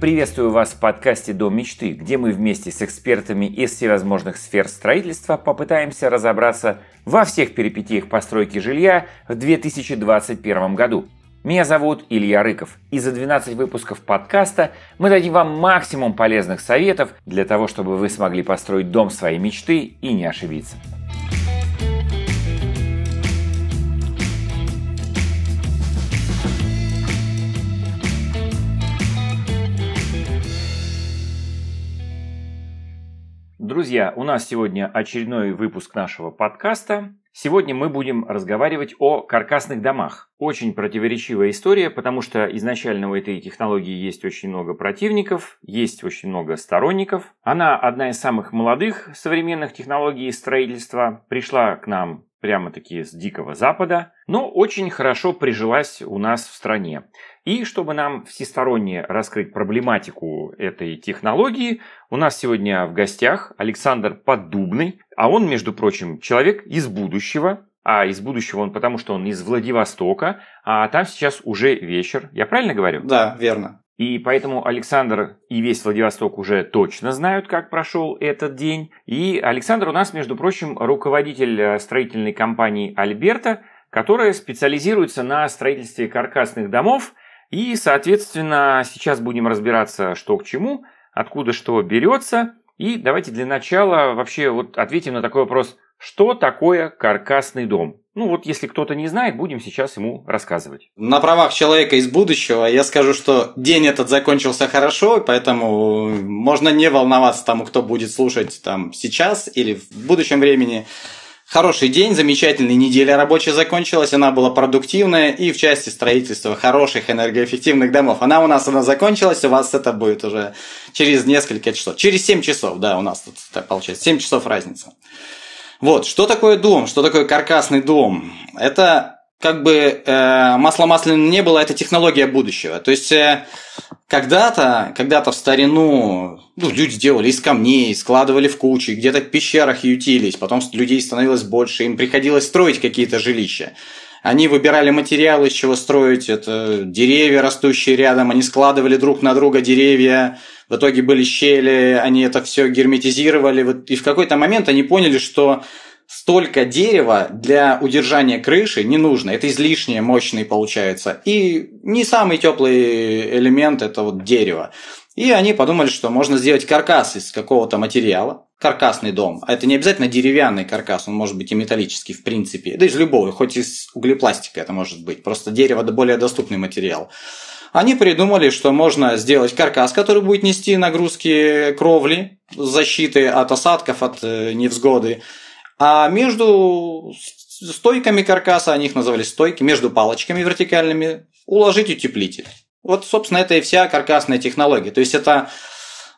Приветствую вас в подкасте «Дом мечты», где мы вместе с экспертами из всевозможных сфер строительства попытаемся разобраться во всех перипетиях постройки жилья в 2021 году. Меня зовут Илья Рыков, и за 12 выпусков подкаста мы дадим вам максимум полезных советов для того, чтобы вы смогли построить дом своей мечты и не ошибиться. Друзья, у нас сегодня очередной выпуск нашего подкаста. Сегодня мы будем разговаривать о каркасных домах. Очень противоречивая история, потому что изначально у этой технологии есть очень много противников, есть очень много сторонников. Она одна из самых молодых современных технологий строительства, пришла к нам прямо-таки с Дикого Запада, но очень хорошо прижилась у нас в стране. И чтобы нам всесторонне раскрыть проблематику этой технологии, у нас сегодня в гостях Александр Поддубный, а он, между прочим, человек из будущего, а из будущего он потому, что он из Владивостока, а там сейчас уже вечер. Я правильно говорю? Да, верно. И поэтому Александр и весь Владивосток уже точно знают, как прошел этот день. И Александр у нас, между прочим, руководитель э, строительной компании «Альберта», которая специализируется на строительстве каркасных домов. И, соответственно, сейчас будем разбираться, что к чему, откуда что берется. И давайте для начала вообще вот ответим на такой вопрос, что такое каркасный дом? Ну вот, если кто-то не знает, будем сейчас ему рассказывать. На правах человека из будущего я скажу, что день этот закончился хорошо, поэтому можно не волноваться тому, кто будет слушать там сейчас или в будущем времени. Хороший день, замечательная неделя рабочая закончилась, она была продуктивная и в части строительства хороших энергоэффективных домов. Она у нас она закончилась, у вас это будет уже через несколько часов. Через 7 часов, да, у нас тут так получается, 7 часов разница. Вот, что такое дом, что такое каркасный дом? Это как бы э, масло масляное не было, это технология будущего. То есть э, когда-то, когда-то в старину ну, люди делали из камней, складывали в кучи, где-то в пещерах ютились, потом людей становилось больше, им приходилось строить какие-то жилища. Они выбирали материалы, из чего строить. Это деревья, растущие рядом. Они складывали друг на друга деревья. В итоге были щели, они это все герметизировали. И в какой-то момент они поняли, что столько дерева для удержания крыши не нужно. Это излишнее, мощный получается. И не самый теплый элемент это вот дерево. И они подумали, что можно сделать каркас из какого-то материала, каркасный дом. А это не обязательно деревянный каркас, он может быть и металлический в принципе. Да из любого, хоть из углепластика это может быть. Просто дерево более доступный материал. Они придумали, что можно сделать каркас, который будет нести нагрузки кровли, защиты от осадков, от э, невзгоды. А между стойками каркаса, они их называли стойки, между палочками вертикальными, уложить утеплитель. Вот, собственно, это и вся каркасная технология. То есть это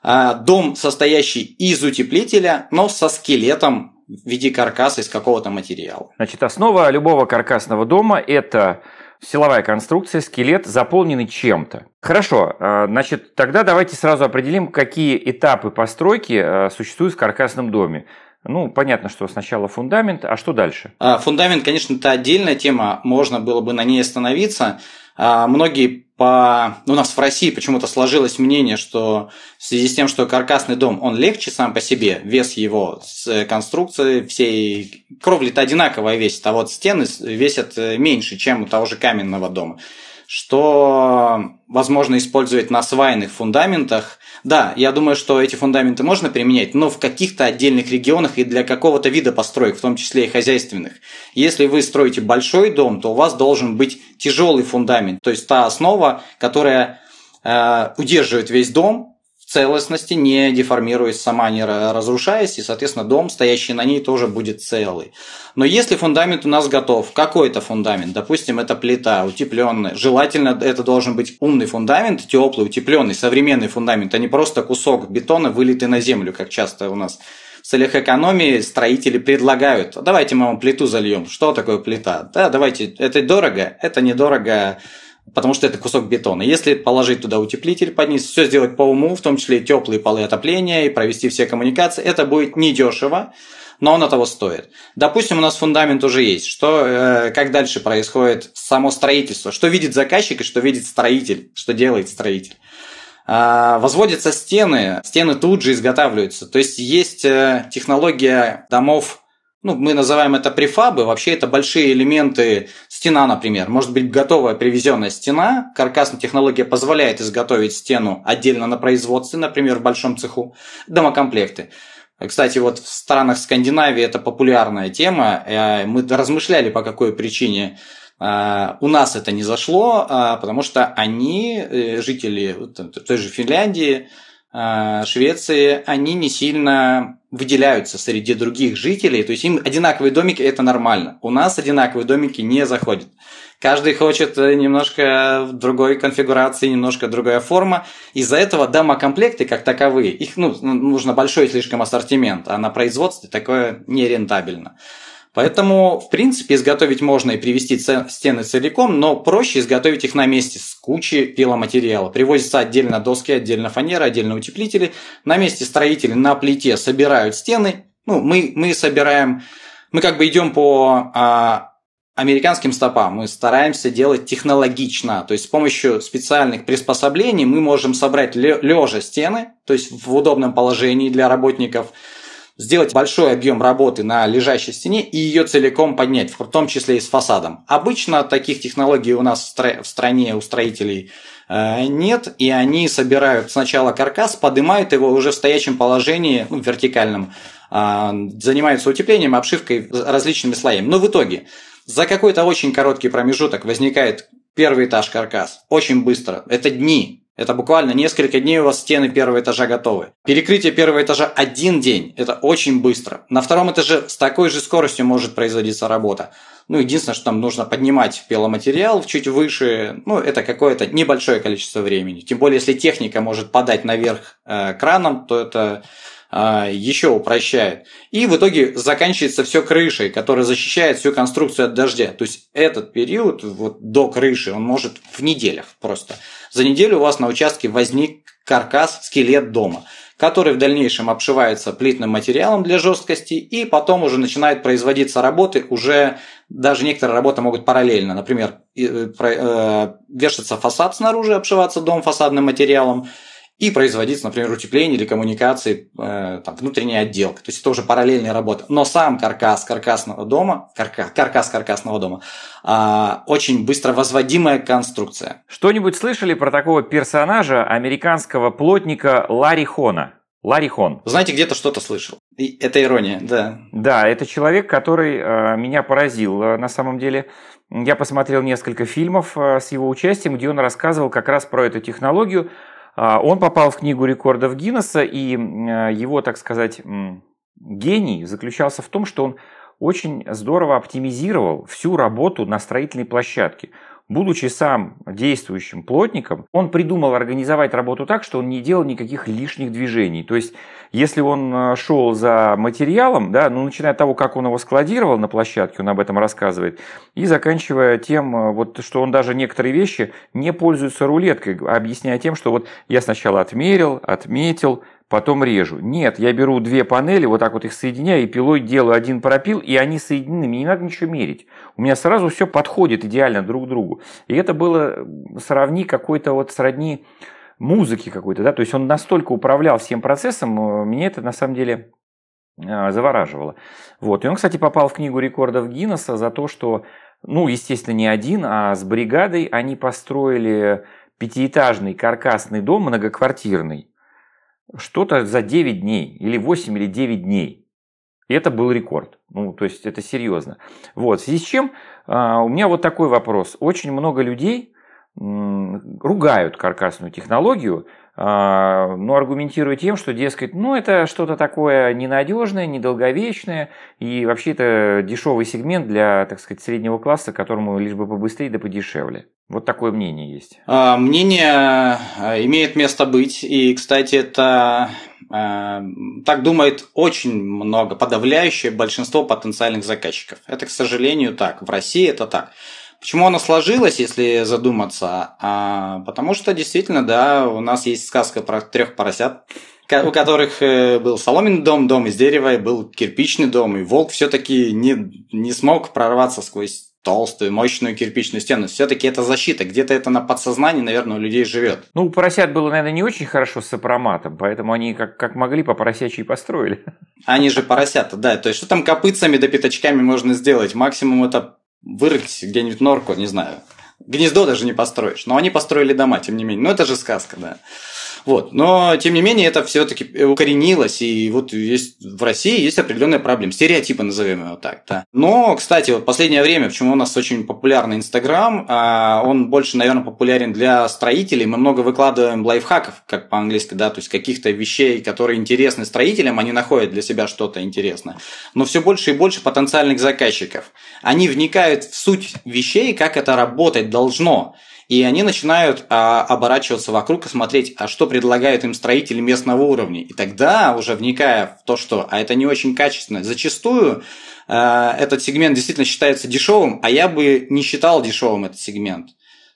а, дом, состоящий из утеплителя, но со скелетом в виде каркаса из какого-то материала. Значит, основа любого каркасного дома – это силовая конструкция, скелет, заполненный чем-то. Хорошо, а, значит, тогда давайте сразу определим, какие этапы постройки а, существуют в каркасном доме. Ну, понятно, что сначала фундамент, а что дальше? Фундамент, конечно, это отдельная тема, можно было бы на ней остановиться. А, многие по... У нас в России почему-то сложилось мнение, что в связи с тем, что каркасный дом, он легче сам по себе, вес его с конструкцией всей... Кровли-то одинаковая весит, а вот стены весят э, меньше, чем у того же каменного дома что возможно использовать на свайных фундаментах. Да, я думаю, что эти фундаменты можно применять, но в каких-то отдельных регионах и для какого-то вида построек, в том числе и хозяйственных. Если вы строите большой дом, то у вас должен быть тяжелый фундамент, то есть та основа, которая э, удерживает весь дом, целостности, не деформируясь сама, не разрушаясь, и, соответственно, дом, стоящий на ней, тоже будет целый. Но если фундамент у нас готов, какой-то фундамент, допустим, это плита утепленная, желательно это должен быть умный фундамент, теплый, утепленный, современный фундамент, а не просто кусок бетона, вылитый на землю, как часто у нас в целях экономии строители предлагают, давайте мы вам плиту зальем. Что такое плита? Да, давайте, это дорого, это недорого, потому что это кусок бетона. Если положить туда утеплитель под низ, все сделать по уму, в том числе и теплые полы отопления, и провести все коммуникации, это будет недешево, но оно того стоит. Допустим, у нас фундамент уже есть. Что, э, как дальше происходит само строительство? Что видит заказчик и что видит строитель? Что делает строитель? а, возводятся стены, стены тут же изготавливаются. То есть есть э, технология домов ну, мы называем это префабы, вообще это большие элементы, стена, например, может быть готовая привезенная стена, каркасная технология позволяет изготовить стену отдельно на производстве, например, в большом цеху, домокомплекты. Кстати, вот в странах Скандинавии это популярная тема, э, мы размышляли, по какой причине э, у нас это не зашло, э, потому что они, жители той же Финляндии, Швеции, они не сильно выделяются среди других жителей, то есть им одинаковые домики это нормально. У нас одинаковые домики не заходят. Каждый хочет э, немножко другой конфигурации, немножко другая форма. Из-за этого домокомплекты как таковые, их ну, нужно большой слишком ассортимент, а на производстве такое нерентабельно. Поэтому, в принципе, изготовить можно и привести стены целиком, но проще изготовить их на месте с кучей пиломатериала. Привозятся отдельно доски, отдельно фанера, отдельно утеплители. На месте строители на плите собирают стены. Ну, мы, мы собираем, мы как бы идем по а, американским стопам. Мы стараемся делать технологично. То есть с помощью специальных приспособлений мы можем собрать лежа стены, то есть в удобном положении для работников – сделать большой объем работы на лежащей стене и ее целиком поднять, в том числе и с фасадом. Обычно таких технологий у нас в стране у строителей э, нет, и они собирают сначала каркас, поднимают его уже в стоячем положении, ну, вертикальном, а, занимаются утеплением, обшивкой различными слоями. Но в итоге за какой-то очень короткий промежуток возникает первый этаж каркас. Очень быстро. Это дни. Это буквально несколько дней у вас стены первого этажа готовы. Перекрытие первого этажа один день. Это очень быстро. На втором этаже с такой же скоростью может производиться работа. Ну, единственное, что там нужно поднимать пиломатериал чуть выше. Ну, это какое-то небольшое количество времени. Тем более, если техника может подать наверх э, краном, то это э, еще упрощает. И в итоге заканчивается все крышей, которая защищает всю конструкцию от дождя. То есть этот период вот, до крыши, он может в неделях просто за неделю у вас на участке возник каркас, скелет дома, который в дальнейшем обшивается плитным материалом для жесткости, и потом уже начинают производиться работы, уже даже некоторые работы могут параллельно. Например, э, э, вешаться фасад снаружи, обшиваться дом фасадным материалом, и производиться, например, утепление или коммуникации, э, там, внутренняя отделка. То есть это уже параллельная работа. Но сам каркас каркасного дома, каркас, каркас каркасного дома, э, очень быстро возводимая конструкция. Что-нибудь слышали про такого персонажа американского плотника Ларри Хона? Ларри Хон. Знаете, где-то что-то слышал. И это ирония, да. Да, это человек, который э, меня поразил э, на самом деле. Я посмотрел несколько фильмов э, с его участием, где он рассказывал как раз про эту технологию. А, он попал в книгу рекордов Гиннесса, и его, так сказать, гений заключался в том, что он очень здорово оптимизировал всю работу на строительной площадке. Будучи сам действующим плотником, он придумал организовать работу так, что он не делал никаких лишних движений. То есть, если он э, шел за материалом, да, ну, начиная от того, как он его складировал на площадке, он об этом рассказывает, и заканчивая тем, э, вот, что он даже некоторые вещи не пользуется рулеткой, объясняя тем, что вот я сначала отмерил, отметил, потом режу. Нет, я беру две панели, вот так вот их соединяю, и пилой делаю один пропил, и они соединены, мне не надо ничего мерить. У меня сразу все подходит идеально друг к другу. И это было сравни какой-то вот сродни музыки какой-то, да, то есть он настолько управлял всем процессом, э, меня это на самом деле э, завораживало. Вот. И он, кстати, попал в книгу рекордов Гиннесса за то, что, ну, естественно, не один, а с бригадой они построили пятиэтажный каркасный дом многоквартирный что-то за 9 дней, или 8 или 9 дней. И это был рекорд. Ну, то есть это серьезно. Вот, в связи с чем а, у меня вот такой вопрос. Очень много людей ругают каркасную технологию, но аргументируя тем, что, дескать, ну это что-то такое ненадежное, недолговечное, и вообще это дешевый сегмент для, так сказать, среднего класса, которому лишь бы побыстрее да подешевле. Вот такое мнение есть. А, мнение а, имеет место быть, и, кстати, это так думает очень много, подавляющее большинство потенциальных заказчиков. Это, к сожалению, так. В России это так. Почему оно сложилось, если задуматься? А, потому что действительно, да, у нас есть сказка про трех поросят, у которых э, был соломенный дом, дом из дерева, и был кирпичный дом, и волк все-таки не, не смог прорваться сквозь толстую, мощную кирпичную стену. Все-таки это защита. Где-то это на подсознании, наверное, у людей живет. Ну, у поросят было, наверное, не очень хорошо с сопроматом, поэтому они как, как могли по поросячьи построили. Они же поросята, да. То есть, что там копытцами да пятачками можно сделать? Максимум это вырыть где-нибудь норку, не знаю. Гнездо даже не построишь. Но они построили дома, тем не менее. Ну, это же сказка, да. Вот. Но, тем не менее, это все-таки укоренилось, и вот есть в России есть определенная проблема. Стереотипы, назовем его так. Да. Но, кстати, вот последнее время, почему у нас очень популярный Инстаграм, а, он больше, наверное, популярен для строителей. Мы много выкладываем лайфхаков, как по-английски, да, то есть каких-то вещей, которые интересны строителям, они находят для себя что-то интересное. Но все больше и больше потенциальных заказчиков. Они вникают в суть вещей, как это работать должно. И они начинают а, оборачиваться вокруг и смотреть, а что предлагают им строители местного уровня. И тогда, уже вникая в то, что а это не очень качественно, зачастую а, этот сегмент действительно считается дешевым, а я бы не считал дешевым этот сегмент.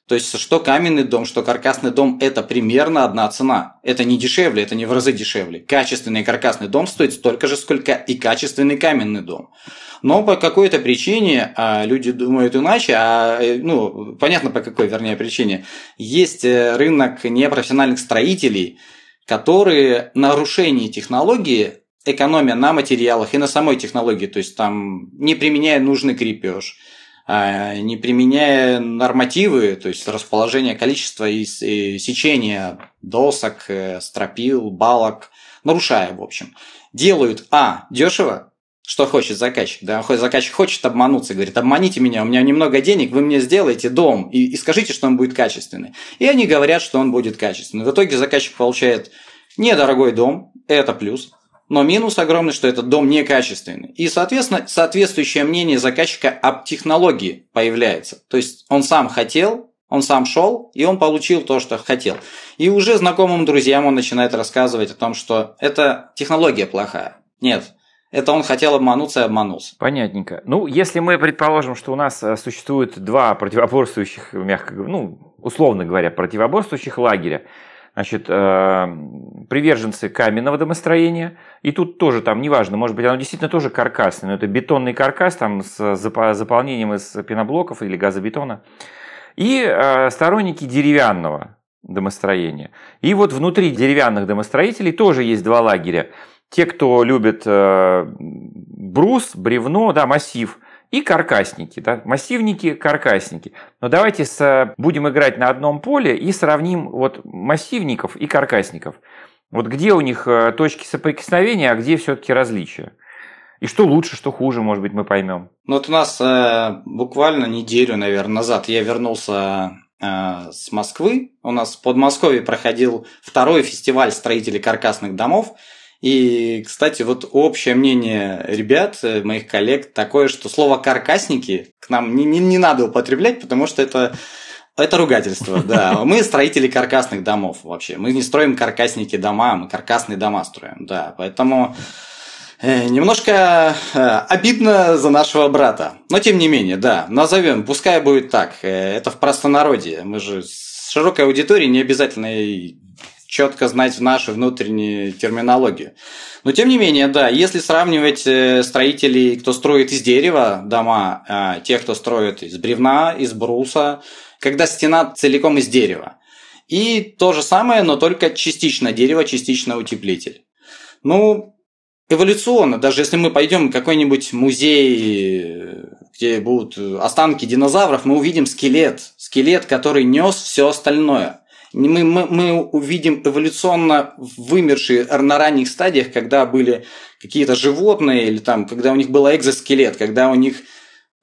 То есть, что каменный дом, что каркасный дом – это примерно одна цена. Это не дешевле, это не в разы дешевле. Качественный каркасный дом стоит столько же, сколько и качественный каменный дом. Но по какой-то причине а, люди думают иначе, а, э, ну, понятно по какой, вернее, причине. Есть э, рынок непрофессиональных строителей, которые нарушение технологии экономия на материалах и на самой технологии, то есть там не применяя нужный крепеж, а, не применяя нормативы, то есть расположение количества и сечения досок, э, стропил, балок, нарушая, в общем, делают, а, дешево, что хочет заказчик, да, заказчик хочет обмануться, говорит, обманите меня, у меня немного денег, вы мне сделаете дом и, и скажите, что он будет качественный. И они говорят, что он будет качественный. В итоге заказчик получает недорогой дом, это плюс, но минус огромный, что этот дом некачественный. И, соответственно, соответствующее мнение заказчика об технологии появляется. То есть он сам хотел, он сам шел, и он получил то, что хотел. И уже знакомым друзьям он начинает рассказывать о том, что эта технология плохая. Нет, это он хотел обмануться и обманулся. Понятненько. Ну, если мы предположим, что у нас э, существует два противоборствующих, мягко говоря, ну, условно говоря, противоборствующих лагеря, значит, э, приверженцы каменного домостроения, и тут тоже там, неважно, может быть, оно действительно тоже каркасное, но это бетонный каркас там с заполнением из пеноблоков или газобетона, и э, сторонники деревянного домостроения. И вот внутри деревянных домостроителей тоже есть два лагеря. Те, кто любит э, брус, бревно, да, массив – и каркасники, да, массивники, каркасники. Но давайте с, будем играть на одном поле и сравним вот массивников и каркасников. Вот где у них э, точки соприкосновения, а где все-таки различия? И что лучше, что хуже, может быть, мы поймем. Ну вот у нас э, буквально неделю, наверное, назад я вернулся э, с Москвы. У нас в Подмосковье проходил второй фестиваль строителей каркасных домов. И, кстати, вот общее мнение ребят, э, моих коллег, такое, что слово «каркасники» к нам не, не, не надо употреблять, потому что это это ругательство, да. Мы строители каркасных домов вообще. Мы не строим каркасники дома, мы каркасные дома строим, да. Поэтому э, немножко э, обидно за нашего брата. Но тем не менее, да, назовем, пускай будет так. Это в простонародье. Мы же с широкой аудиторией не обязательно четко знать нашу внутреннюю терминологию. Но тем не менее, да, если сравнивать э, строителей, кто строит из дерева дома, а, тех, кто строит из бревна, из бруса, когда стена целиком из дерева. И то же самое, но только частично дерево, частично утеплитель. Ну, эволюционно, даже если мы пойдем в какой-нибудь музей, где будут останки динозавров, мы увидим скелет. Скелет, который нес все остальное мы, мы, мы увидим эволюционно вымершие на ранних стадиях, когда были какие-то животные, или там, когда у них был экзоскелет, когда у них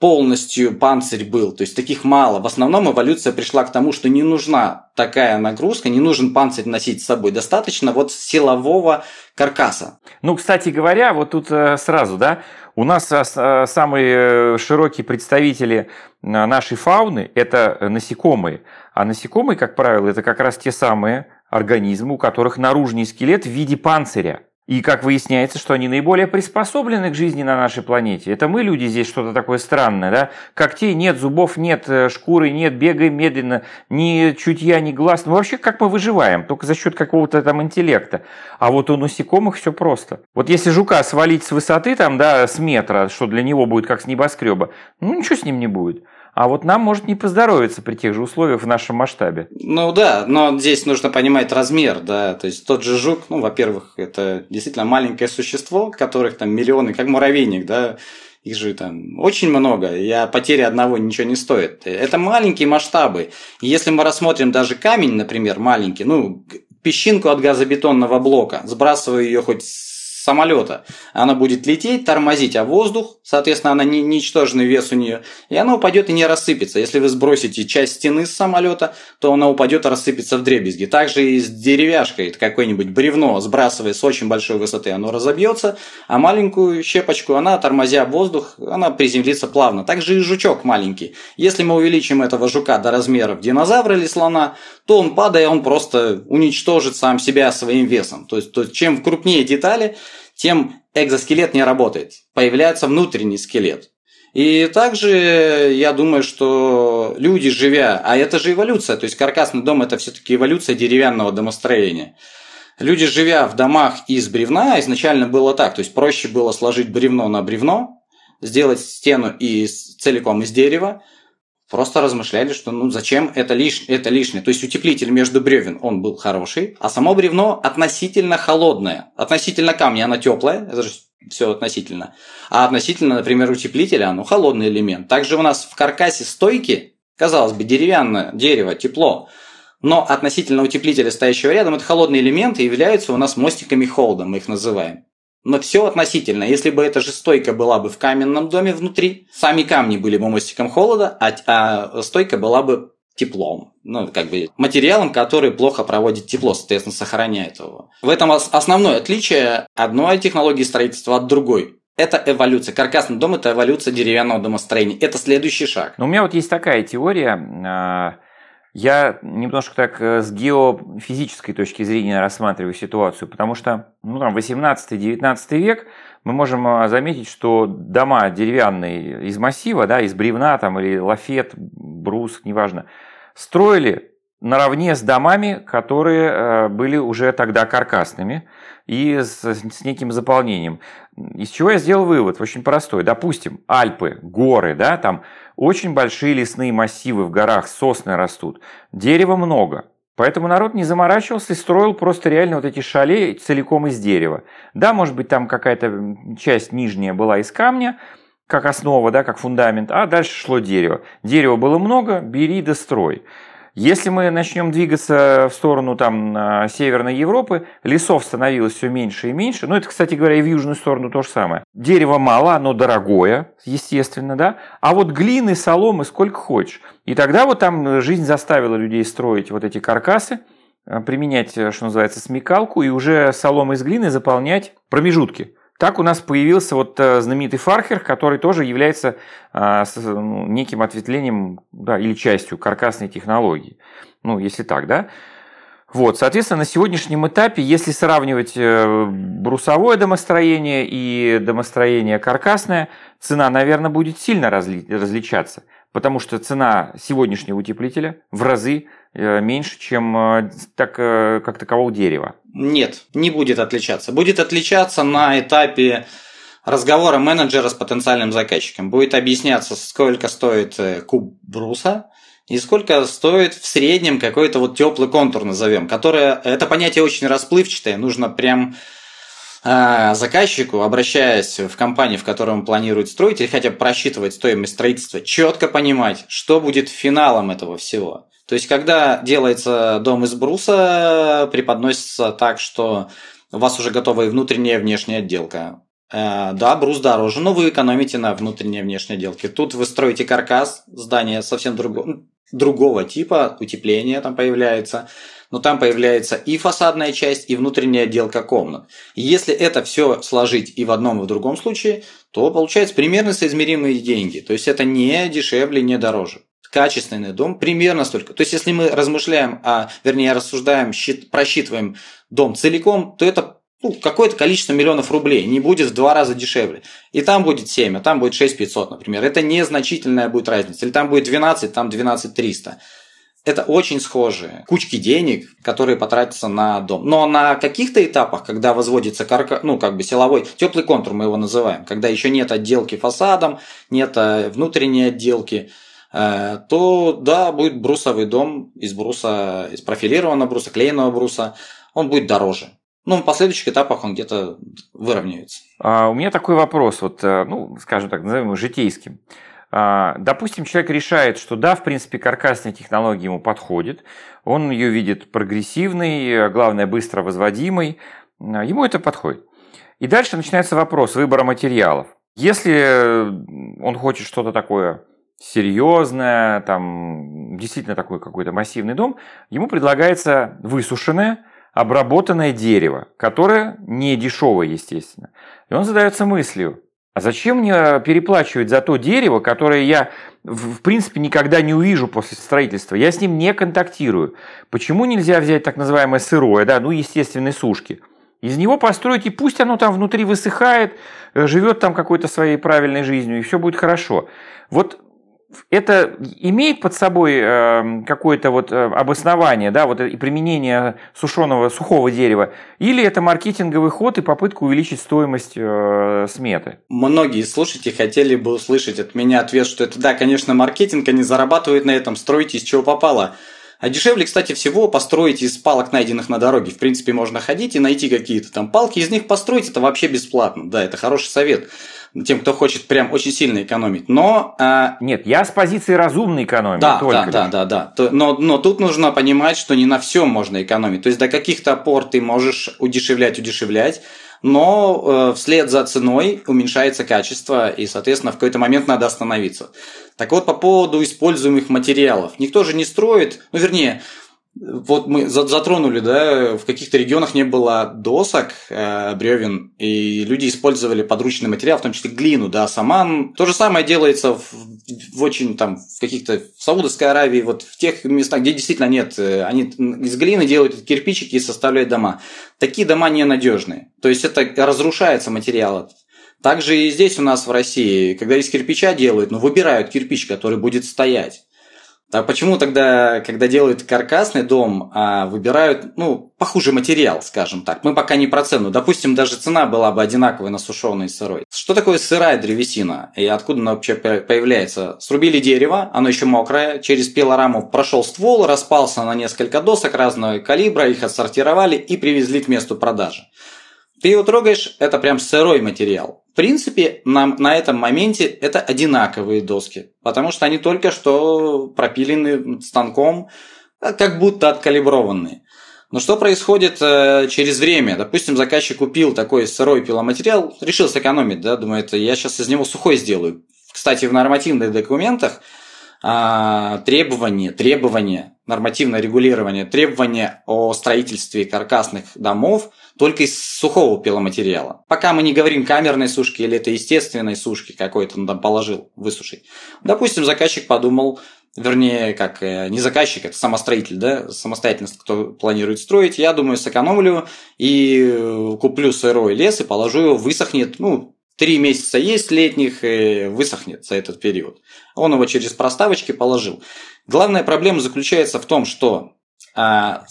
полностью панцирь был, то есть таких мало. В основном эволюция пришла к тому, что не нужна такая нагрузка, не нужен панцирь носить с собой, достаточно вот силового каркаса. Ну, кстати говоря, вот тут э, сразу, да, у нас э, э, самые широкие представители нашей фауны – это насекомые. А насекомые, как правило, это как раз те самые организмы, у которых наружный скелет в виде панциря. И как выясняется, что они наиболее приспособлены к жизни на нашей планете. Это мы, люди, здесь что-то такое странное, да? Когтей нет, зубов нет, э, шкуры нет, бегаем медленно, ни чутья, ни глаз. Ну, вообще, как мы выживаем? Только за счет какого-то там интеллекта. А вот у насекомых все просто. Вот если жука свалить с высоты, там, да, с метра, что для него будет как с небоскреба, ну, ничего с ним не будет. А вот нам может не поздоровиться при тех же условиях в нашем масштабе. Ну да, но здесь нужно понимать размер, да. То есть тот же жук, ну, во-первых, это действительно маленькое существо, которых там миллионы, как муравейник, да, их же там очень много, и потеря одного ничего не стоит. Это маленькие масштабы. Если мы рассмотрим даже камень, например, маленький, ну, песчинку от газобетонного блока, сбрасываю ее хоть самолета. Она будет лететь, тормозить, а воздух, соответственно, она не, ничтожный вес у нее, и она упадет и не рассыпется. Если вы сбросите часть стены с самолета, то она упадет и рассыпется в дребезги. Также и с деревяшкой, какое-нибудь бревно, сбрасывая с очень большой высоты, оно разобьется, а маленькую щепочку, она, тормозя воздух, она приземлится плавно. Также и жучок маленький. Если мы увеличим этого жука до размеров динозавра или слона, то он, падая, он просто уничтожит сам себя своим весом. То есть, то, чем крупнее детали, тем экзоскелет не работает. Появляется внутренний скелет. И также я думаю, что люди, живя, а это же эволюция, то есть каркасный дом это все-таки эволюция деревянного домостроения. Люди, живя в домах из бревна, изначально было так, то есть проще было сложить бревно на бревно, сделать стену из, целиком из дерева, просто размышляли, что ну зачем это, лиш, это лишнее. То есть утеплитель между бревен, он был хороший, а само бревно относительно холодное. Относительно камня оно теплое, это же все относительно. А относительно, например, утеплителя, оно холодный элемент. Также у нас в каркасе стойки, казалось бы, деревянное дерево, тепло, но относительно утеплителя, стоящего рядом, это холодные элементы являются у нас мостиками холода, мы их называем. Но все относительно. Если бы эта же стойка была бы в каменном доме внутри, сами камни были бы мостиком холода, а, а стойка была бы теплом. Ну, как бы материалом, который плохо проводит тепло, соответственно, сохраняет его. В этом основное отличие одной технологии строительства от другой. Это эволюция. Каркасный дом – это эволюция деревянного домостроения. Это следующий шаг. Но у меня вот есть такая теория, а, я немножко так э, с геофизической точки зрения рассматриваю ситуацию, потому что ну, там 18-19 век мы можем э, заметить, что дома деревянные из массива, да, из бревна там, или лафет, брус, неважно, строили наравне с домами, которые э, были уже тогда каркасными и с, с неким заполнением. Из чего я сделал вывод? Очень простой. Допустим, Альпы, горы, да, там очень большие лесные массивы в горах, сосны растут, дерева много. Поэтому народ не заморачивался и строил просто реально вот эти шале целиком из дерева. Да, может быть, там какая-то часть нижняя была из камня, как основа, да, как фундамент, а дальше шло дерево. Дерева было много, бери да строй. Если мы начнем двигаться в сторону там, Северной Европы, лесов становилось все меньше и меньше. Ну, это, кстати говоря, и в южную сторону то же самое. Дерева мало, оно дорогое, естественно, да. А вот глины, соломы сколько хочешь. И тогда вот там жизнь заставила людей строить вот эти каркасы, э, применять, э, что называется, смекалку и уже соломой из глины заполнять промежутки. Так у нас появился вот э, знаменитый Фархер, который тоже является а, ну, неким ответвлением да, или частью каркасной технологии. Ну, если так, да. Вот, соответственно, на сегодняшнем этапе, если сравнивать э, брусовое домостроение и домостроение каркасное, цена, наверное, будет сильно разли- различаться, потому что цена сегодняшнего утеплителя в разы э, меньше, чем так, как такового дерева. Нет, не будет отличаться. Будет отличаться на этапе разговора менеджера с потенциальным заказчиком. Будет объясняться, сколько стоит э, куб бруса и сколько стоит в среднем какой-то вот теплый контур назовем, которое это понятие очень расплывчатое, нужно прям э, заказчику, обращаясь в компанию, в которой он планирует строить, или хотя бы просчитывать стоимость строительства, четко понимать, что будет финалом этого всего. То есть, когда делается дом из бруса, преподносится так, что у вас уже готова и внутренняя и внешняя отделка. Э, да, брус дороже, но вы экономите на внутренней и внешней отделке. Тут вы строите каркас, здание совсем другого, другого типа, утепление там появляется, но там появляется и фасадная часть, и внутренняя отделка комнат. Если это все сложить и в одном, и в другом случае, то получается примерно соизмеримые деньги. То есть это не дешевле, не дороже качественный дом примерно столько. То есть, если мы размышляем, а, вернее, рассуждаем, счит, просчитываем дом целиком, то это ну, какое-то количество миллионов рублей, не будет в два раза дешевле. И там будет 7, а там будет 6 500, например. Это незначительная будет разница. Или там будет 12, там 12 300. Это очень схожие кучки денег, которые потратятся на дом. Но на каких-то этапах, когда возводится карка, ну, как бы силовой, теплый контур мы его называем, когда еще нет отделки фасадом, нет э, внутренней отделки, то да, будет брусовый дом из бруса, из профилированного бруса, клееного бруса, он будет дороже. Ну, в последующих этапах он где-то выровняется. А у меня такой вопрос, вот, э, ну, скажем так, назовем его житейским. А, допустим, человек решает, что да, в принципе, каркасная технология ему подходит, он ее видит прогрессивной, главное, быстро возводимой, ему это подходит. И дальше начинается вопрос выбора материалов. Если он хочет что-то такое серьезное, там действительно такой какой-то массивный дом, ему предлагается высушенное, обработанное дерево, которое не дешевое, естественно. И он задается мыслью, а зачем мне переплачивать за то дерево, которое я, в принципе, никогда не увижу после строительства? Я с ним не контактирую. Почему нельзя взять так называемое сырое, да, ну, естественной сушки – из него построить, и пусть оно там внутри высыхает, э, живет там какой-то своей правильной жизнью, и все будет хорошо. Вот это имеет под собой э, какое-то вот э, обоснование, да, вот и применение сушеного сухого дерева, или это маркетинговый ход и попытка увеличить стоимость сметы? Многие слушатели хотели бы услышать от меня ответ, что это да, конечно, маркетинг, они зарабатывают на этом, строите из чего попало. А дешевле, кстати, всего построить из палок, найденных на дороге. В принципе, можно ходить и найти какие-то там палки, из них построить это вообще бесплатно. Да, это хороший совет тем, кто хочет прям очень сильно экономить. Но а... нет, я с позиции разумной экономии. Да, только да, да, да, да. Но, но тут нужно понимать, что не на всем можно экономить. То есть до каких-то пор ты можешь удешевлять, удешевлять, но э, вслед за ценой уменьшается качество, и, соответственно, в какой-то момент надо остановиться. Так вот, по поводу используемых материалов. Никто же не строит, ну, вернее, вот мы затронули, да, в каких-то регионах не было досок, э, бревен, и люди использовали подручный материал, в том числе глину, да, саман. То же самое делается в, в очень там в каких-то в Саудовской Аравии, вот в тех местах, где действительно нет, э, они из глины делают кирпичики и составляют дома. Такие дома ненадежные. То есть это разрушается материал. Также и здесь у нас в России, когда из кирпича делают, ну, выбирают кирпич, который будет стоять. А почему тогда, когда делают каркасный дом, а выбирают, ну, похуже материал, скажем так? Мы пока не про цену. Допустим, даже цена была бы одинаковой на сушеный и сырой. Что такое сырая древесина? И откуда она вообще появляется? Срубили дерево, оно еще мокрое, через пилораму прошел ствол, распался на несколько досок разного калибра, их отсортировали и привезли к месту продажи. Ты его трогаешь, это прям сырой материал. В принципе, нам на этом моменте это одинаковые доски, потому что они только что пропилены станком, а как будто откалиброванные. Но что происходит э, через время? Допустим, заказчик купил такой сырой пиломатериал, решил сэкономить, да, думает, я сейчас из него сухой сделаю. Кстати, в нормативных документах а, требования, требования, нормативное регулирование, требования о строительстве каркасных домов только из сухого пиломатериала. Пока мы не говорим камерной сушки или это естественной сушки какой-то он там положил высушить. Допустим, заказчик подумал, вернее, как э, не заказчик, это самостроитель, да, самостоятельность, кто планирует строить, я думаю, сэкономлю и э, куплю сырой лес и положу его, высохнет, ну, Три месяца есть летних, и высохнет за этот период. Он его через проставочки положил. Главная проблема заключается в том, что а,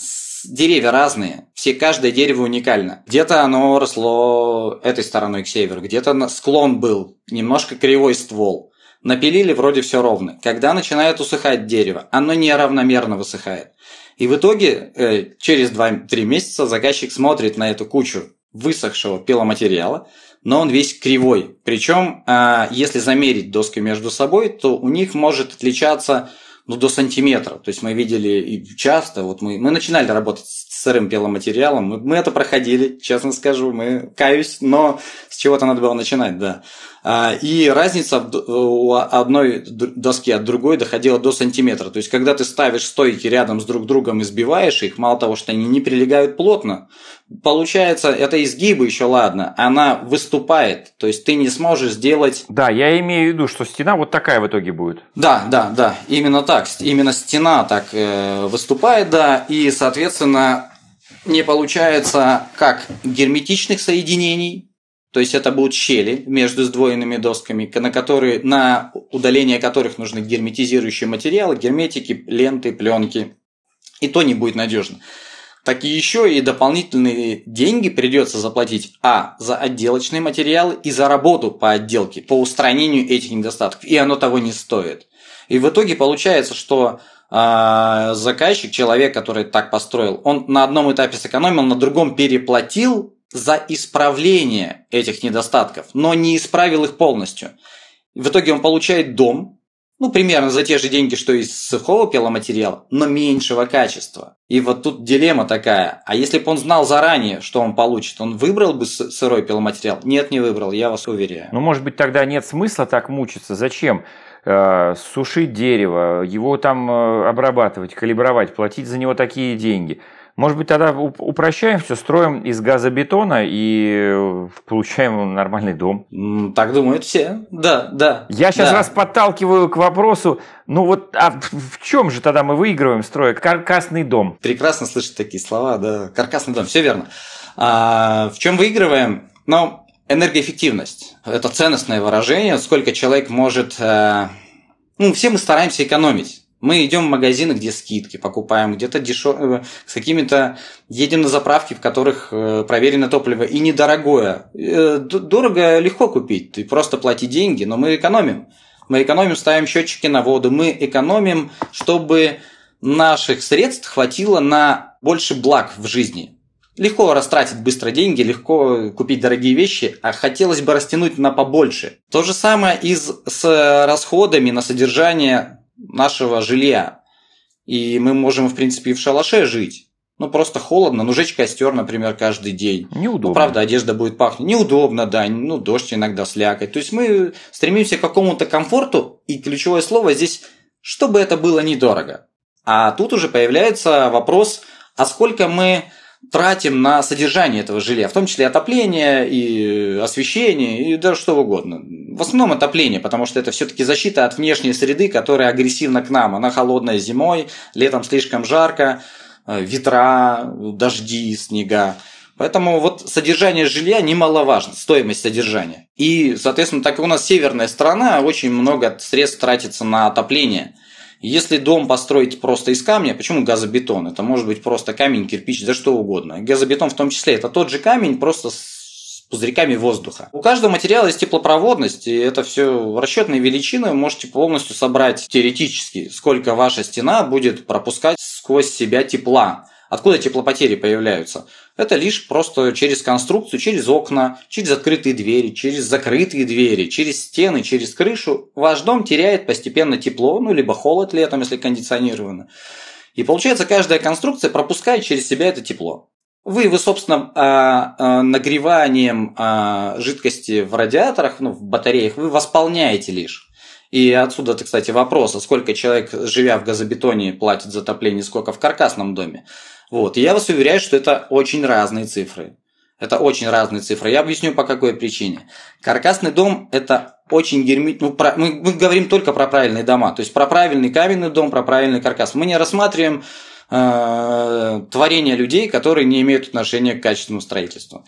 деревья разные, все, каждое дерево уникально. Где-то оно росло этой стороной к северу, где-то склон был, немножко кривой ствол. Напилили, вроде все ровно. Когда начинает усыхать дерево, оно неравномерно высыхает. И в итоге э, через 2-3 месяца заказчик смотрит на эту кучу высохшего пиломатериала, но он весь кривой. Причем, а, если замерить доски между собой, то у них может отличаться ну, до сантиметра. То есть мы видели и часто, вот мы, мы начинали работать с сырым пиломатериалом, мы, мы это проходили, честно скажу, мы каюсь, но с чего-то надо было начинать, да. А, и разница у одной доски от другой доходила до сантиметра. То есть, когда ты ставишь стойки рядом с друг другом и сбиваешь их, мало того, что они не прилегают плотно, получается, это изгибы еще ладно, она выступает. То есть, ты не сможешь сделать... Да, я имею в виду, что стена вот такая в итоге будет. Да, да, да, именно так. Именно стена так э, выступает, да, и, соответственно, не получается как герметичных соединений, то есть это будут щели между сдвоенными досками, на которые, на удаление которых нужны герметизирующие материалы, герметики, ленты, пленки. И то не будет надежно. Так и еще и дополнительные деньги придется заплатить А за отделочные материалы и за работу по отделке, по устранению этих недостатков. И оно того не стоит. И в итоге получается, что э, заказчик, человек, который так построил, он на одном этапе сэкономил, на другом переплатил за исправление этих недостатков, но не исправил их полностью. В итоге он получает дом, ну, примерно за те же деньги, что из сухого пиломатериала, но меньшего качества. И вот тут дилемма такая. А если бы он знал заранее, что он получит, он выбрал бы сырой пиломатериал? Нет, не выбрал, я вас уверяю. Ну, может быть, тогда нет смысла так мучиться. Зачем? Э, сушить дерево, его там э, обрабатывать, калибровать, платить за него такие деньги – может быть, тогда упрощаем все, строим из газобетона и э, получаем нормальный дом. Так думают все. Да, да. Я сейчас да. вас подталкиваю к вопросу, ну вот, а в чем же тогда мы выигрываем, строя каркасный дом? Прекрасно слышать такие слова, да. Каркасный дом, все верно. А, в чем выигрываем? Ну, энергоэффективность. Это ценностное выражение, сколько человек может... Э, ну, все мы стараемся экономить. Мы идем в магазины, где скидки, покупаем где-то дешево, э, с какими-то едем на заправки, в которых э, проверено топливо и недорогое. Э, дорого легко купить, ты просто плати деньги, но мы экономим. Мы экономим, ставим счетчики на воду, мы экономим, чтобы наших средств хватило на больше благ в жизни. Легко растратить быстро деньги, легко купить дорогие вещи, а хотелось бы растянуть на побольше. То же самое и с расходами на содержание нашего жилья. И мы можем, в принципе, и в шалаше жить. Ну, просто холодно. Ну, жечь костер, например, каждый день. Неудобно. Ну, правда, одежда будет пахнуть. Неудобно, да. Ну, дождь иногда слякать. То есть мы стремимся к какому-то комфорту. И ключевое слово здесь, чтобы это было недорого. А тут уже появляется вопрос, а сколько мы тратим на содержание этого жилья, в том числе отопление и освещение и даже что угодно. В основном отопление, потому что это все-таки защита от внешней среды, которая агрессивна к нам. Она холодная зимой, летом слишком жарко, э, ветра, дожди, снега. Поэтому вот содержание жилья немаловажно, стоимость содержания. И, соответственно, так как у нас северная страна, очень много средств тратится на отопление – если дом построить просто из камня, почему газобетон? Это может быть просто камень, кирпич, да что угодно. Газобетон в том числе это тот же камень, просто с пузырьками воздуха. У каждого материала есть теплопроводность, и это все расчетные величины. Вы можете полностью собрать теоретически, сколько ваша стена будет пропускать сквозь себя тепла. Откуда теплопотери появляются? Это лишь просто через конструкцию, через окна, через открытые двери, через закрытые двери, через стены, через крышу. Ваш дом теряет постепенно тепло, ну либо холод летом, если кондиционировано. И получается, каждая конструкция пропускает через себя это тепло. Вы, вы собственно, а, а, нагреванием а, жидкости в радиаторах, ну, в батареях, вы восполняете лишь. И отсюда, кстати, вопрос, а сколько человек, живя в газобетоне, платит за отопление, сколько в каркасном доме. Вот. И я вас уверяю, что это очень разные цифры. Это очень разные цифры. Я объясню по какой причине. Каркасный дом – это очень гермит... Ну, про... мы, мы говорим только про правильные дома. То есть про правильный каменный дом, про правильный каркас. Мы не рассматриваем э, творения людей, которые не имеют отношения к качественному строительству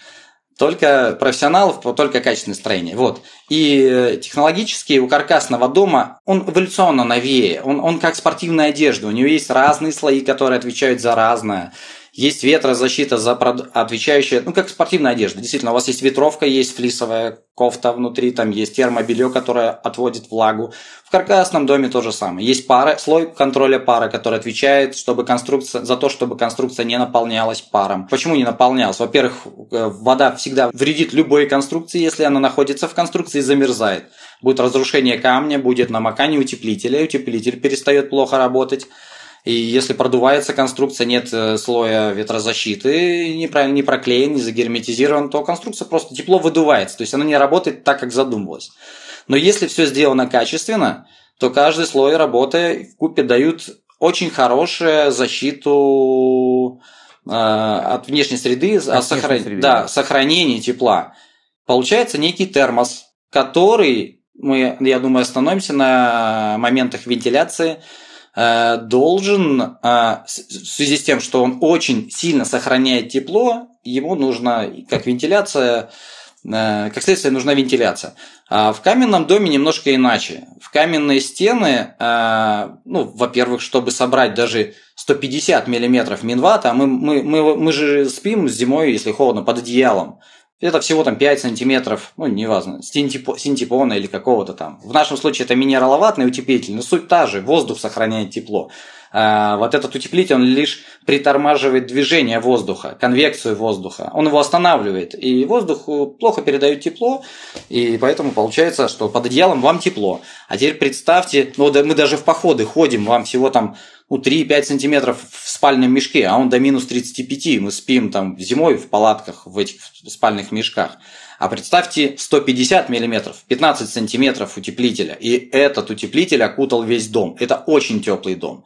только профессионалов, только качественное строение. Вот. И э, технологически у каркасного дома он эволюционно новее. Он, он как спортивная одежда. У него есть разные слои, которые отвечают за разное. Есть ветрозащита, за отвечающая, ну, как спортивная одежда. Действительно, у вас есть ветровка, есть флисовая кофта внутри, там есть термобелье, которое отводит влагу. В каркасном доме то же самое. Есть пара, слой контроля пара, который отвечает чтобы конструкция, за то, чтобы конструкция не наполнялась паром. Почему не наполнялась? Во-первых, э, вода всегда вредит любой конструкции, если она находится в конструкции и замерзает. Будет разрушение камня, будет намокание утеплителя, утеплитель перестает плохо работать. И если продувается конструкция, нет э, слоя ветрозащиты, не проклеен, не загерметизирован, то конструкция просто тепло выдувается. То есть она не работает так, как задумывалась. Но если все сделано качественно, то каждый слой работы в купе дают очень хорошую защиту э, от внешней среды, от, от сохран... среды, да, сохранение тепла. Получается некий термос, который мы, я думаю, остановимся на моментах вентиляции – должен, э, в связи с тем, что он очень сильно сохраняет тепло, ему нужна как вентиляция, э, как следствие нужна вентиляция. А в каменном доме немножко иначе. В каменные стены, ну, во-первых, чтобы собрать даже 150 мм минвата, мы, мы, мы, мы же спим зимой, если холодно, под одеялом. Это всего там 5 сантиметров, ну, неважно, синтепона или какого-то там. В нашем случае это минераловатный утеплитель, но суть та же, воздух сохраняет тепло. А, вот этот утеплитель, он лишь притормаживает движение воздуха, конвекцию воздуха. Он его останавливает, и воздух плохо передает тепло, и поэтому получается, что под одеялом вам тепло. А теперь представьте, ну мы даже в походы ходим, вам всего там ну, 3-5 сантиметров в спальном мешке, а он до минус 35, мы спим там зимой в палатках, в этих спальных мешках. А представьте 150 миллиметров, 15 сантиметров утеплителя, и этот утеплитель окутал весь дом. Это очень теплый дом.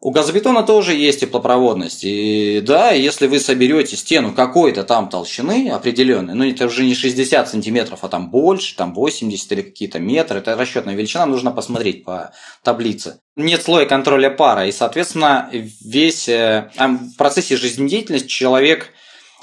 У газобетона тоже есть теплопроводность. И да, если вы соберете стену какой-то там толщины определенной, ну это уже не 60 сантиметров, а там больше, там 80 или какие-то метры, это расчетная величина, нужно посмотреть по таблице. Нет слоя контроля пара, и, соответственно, весь э, в процессе жизнедеятельности человек